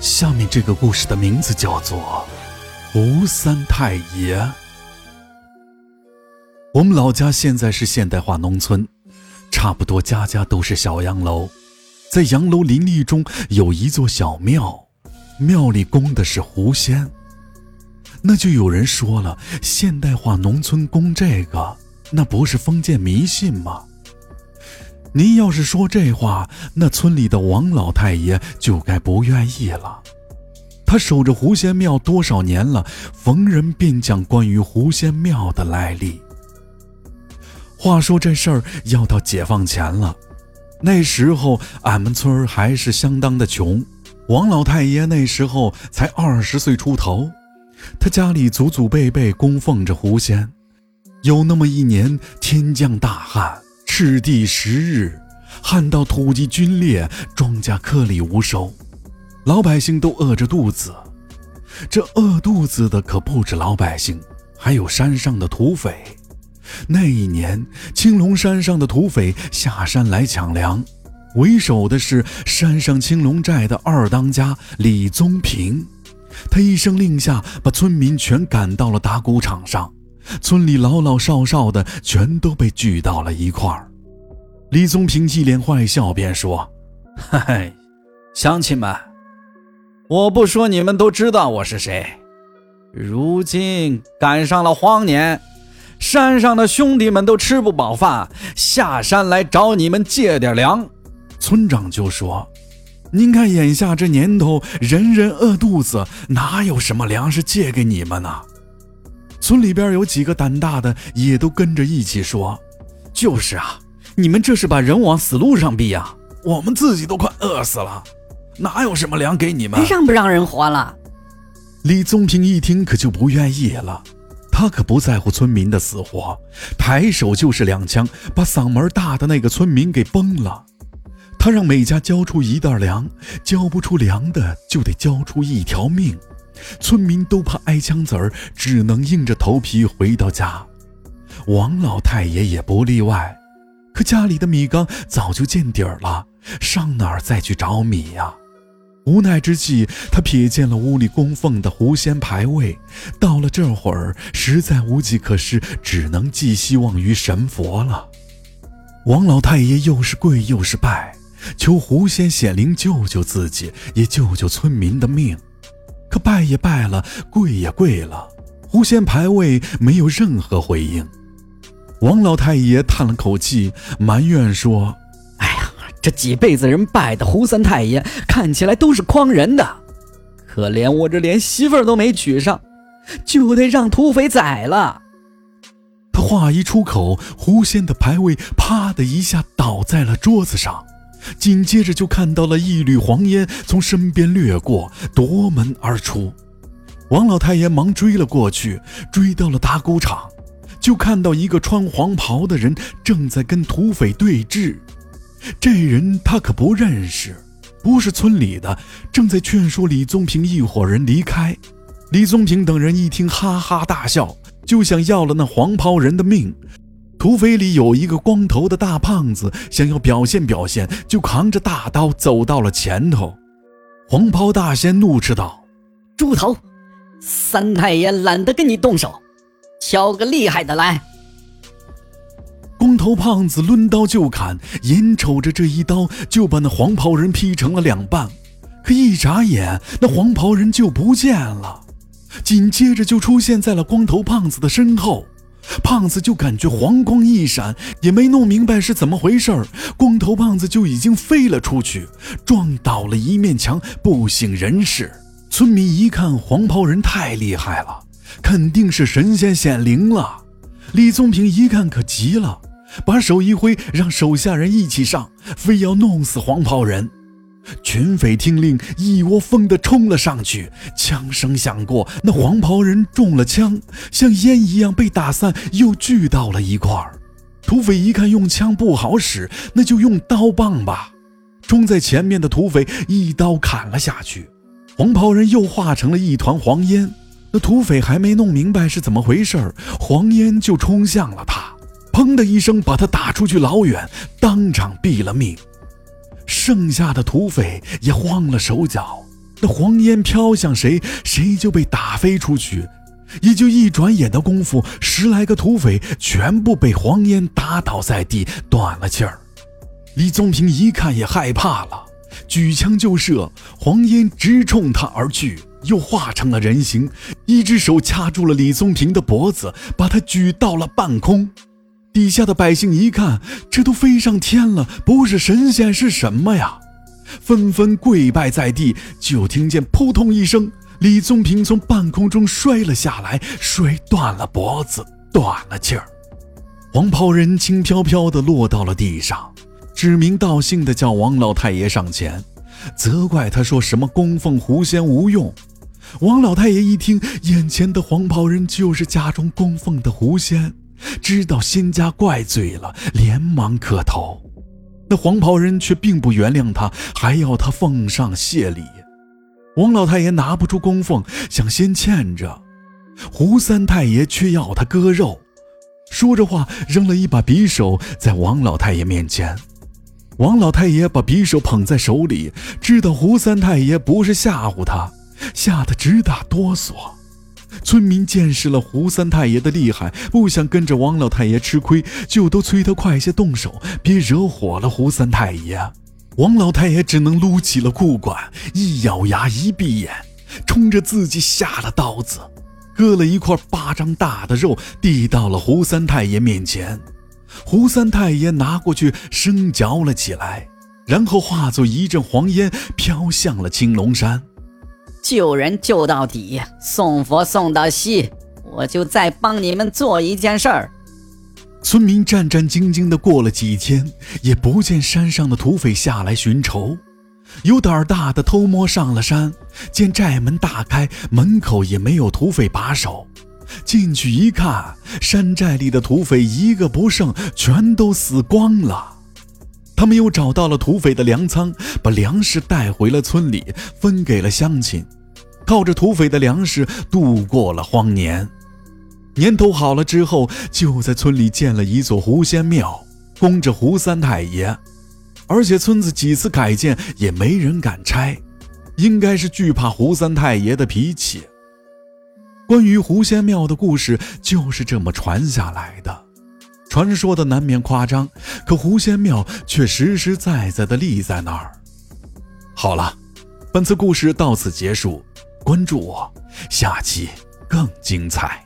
下面这个故事的名字叫做《胡三太爷》。我们老家现在是现代化农村，差不多家家都是小洋楼，在洋楼林立中有一座小庙，庙里供的是狐仙。那就有人说了，现代化农村供这个，那不是封建迷信吗？您要是说这话，那村里的王老太爷就该不愿意了。他守着狐仙庙多少年了，逢人便讲关于狐仙庙的来历。话说这事儿要到解放前了，那时候俺们村还是相当的穷。王老太爷那时候才二十岁出头，他家里祖祖辈辈供奉着狐仙。有那么一年，天降大旱。赤地十日，旱到土地龟裂，庄稼颗粒无收，老百姓都饿着肚子。这饿肚子的可不止老百姓，还有山上的土匪。那一年，青龙山上的土匪下山来抢粮，为首的是山上青龙寨的二当家李宗平。他一声令下，把村民全赶到了打谷场上。村里老老少少的全都被聚到了一块儿。李宗平一脸坏笑，便说：“ 嗨，乡亲们，我不说你们都知道我是谁。如今赶上了荒年，山上的兄弟们都吃不饱饭，下山来找你们借点粮。”村长就说：“您看眼下这年头，人人饿肚子，哪有什么粮食借给你们呢？”村里边有几个胆大的，也都跟着一起说：“就是啊，你们这是把人往死路上逼呀！我们自己都快饿死了，哪有什么粮给你们？让不让人活了？”李宗平一听可就不愿意了，他可不在乎村民的死活，抬手就是两枪，把嗓门大的那个村民给崩了。他让每家交出一袋粮，交不出粮的就得交出一条命。村民都怕挨枪子儿，只能硬着头皮回到家。王老太爷也不例外，可家里的米缸早就见底儿了，上哪儿再去找米呀？无奈之际，他瞥见了屋里供奉的狐仙牌位，到了这会儿，实在无计可施，只能寄希望于神佛了。王老太爷又是跪又是拜，求狐仙显灵救救自己，也救救村民的命。可拜也拜了，跪也跪了，狐仙牌位没有任何回应。王老太爷叹了口气，埋怨说：“哎呀，这几辈子人拜的胡三太爷，看起来都是诓人的。可怜我这连媳妇儿都没娶上，就得让土匪宰了。”他话一出口，狐仙的牌位啪的一下倒在了桌子上。紧接着就看到了一缕黄烟从身边掠过，夺门而出。王老太爷忙追了过去，追到了打谷场，就看到一个穿黄袍的人正在跟土匪对峙。这人他可不认识，不是村里的，正在劝说李宗平一伙人离开。李宗平等人一听，哈哈大笑，就想要了那黄袍人的命。土匪里有一个光头的大胖子，想要表现表现，就扛着大刀走到了前头。黄袍大仙怒斥道：“猪头，三太爷懒得跟你动手，挑个厉害的来。”光头胖子抡刀就砍，眼瞅着这一刀就把那黄袍人劈成了两半，可一眨眼，那黄袍人就不见了，紧接着就出现在了光头胖子的身后。胖子就感觉黄光一闪，也没弄明白是怎么回事儿，光头胖子就已经飞了出去，撞倒了一面墙，不省人事。村民一看，黄袍人太厉害了，肯定是神仙显灵了。李宗平一看可急了，把手一挥，让手下人一起上，非要弄死黄袍人。群匪听令，一窝蜂地冲了上去。枪声响过，那黄袍人中了枪，像烟一样被打散，又聚到了一块儿。土匪一看用枪不好使，那就用刀棒吧。冲在前面的土匪一刀砍了下去，黄袍人又化成了一团黄烟。那土匪还没弄明白是怎么回事儿，黄烟就冲向了他，砰的一声把他打出去老远，当场毙了命。剩下的土匪也慌了手脚，那黄烟飘向谁，谁就被打飞出去。也就一转眼的功夫，十来个土匪全部被黄烟打倒在地，断了气儿。李宗平一看也害怕了，举枪就射，黄烟直冲他而去，又化成了人形，一只手掐住了李宗平的脖子，把他举到了半空。底下的百姓一看，这都飞上天了，不是神仙是什么呀？纷纷跪拜在地。就听见扑通一声，李宗平从半空中摔了下来，摔断了脖子，断了气儿。黄袍人轻飘飘地落到了地上，指名道姓地叫王老太爷上前，责怪他说什么供奉狐仙无用。王老太爷一听，眼前的黄袍人就是家中供奉的狐仙。知道仙家怪罪了，连忙磕头。那黄袍人却并不原谅他，还要他奉上谢礼。王老太爷拿不出供奉，想先欠着。胡三太爷却要他割肉。说着话，扔了一把匕首在王老太爷面前。王老太爷把匕首捧在手里，知道胡三太爷不是吓唬他，吓得直打哆嗦。村民见识了胡三太爷的厉害，不想跟着王老太爷吃亏，就都催他快些动手，别惹火了胡三太爷。王老太爷只能撸起了裤管，一咬牙，一闭眼，冲着自己下了刀子，割了一块巴掌大的肉，递到了胡三太爷面前。胡三太爷拿过去生嚼了起来，然后化作一阵黄烟，飘向了青龙山。救人救到底，送佛送到西。我就再帮你们做一件事儿。村民战战兢兢地过了几天，也不见山上的土匪下来寻仇。有胆儿大的偷摸上了山，见寨门大开，门口也没有土匪把守。进去一看，山寨里的土匪一个不剩，全都死光了。他们又找到了土匪的粮仓，把粮食带回了村里，分给了乡亲。靠着土匪的粮食度过了荒年，年头好了之后，就在村里建了一座狐仙庙，供着胡三太爷。而且村子几次改建也没人敢拆，应该是惧怕胡三太爷的脾气。关于狐仙庙的故事就是这么传下来的，传说的难免夸张，可狐仙庙却实实在在的立在那儿。好了，本次故事到此结束。关注我，下期更精彩。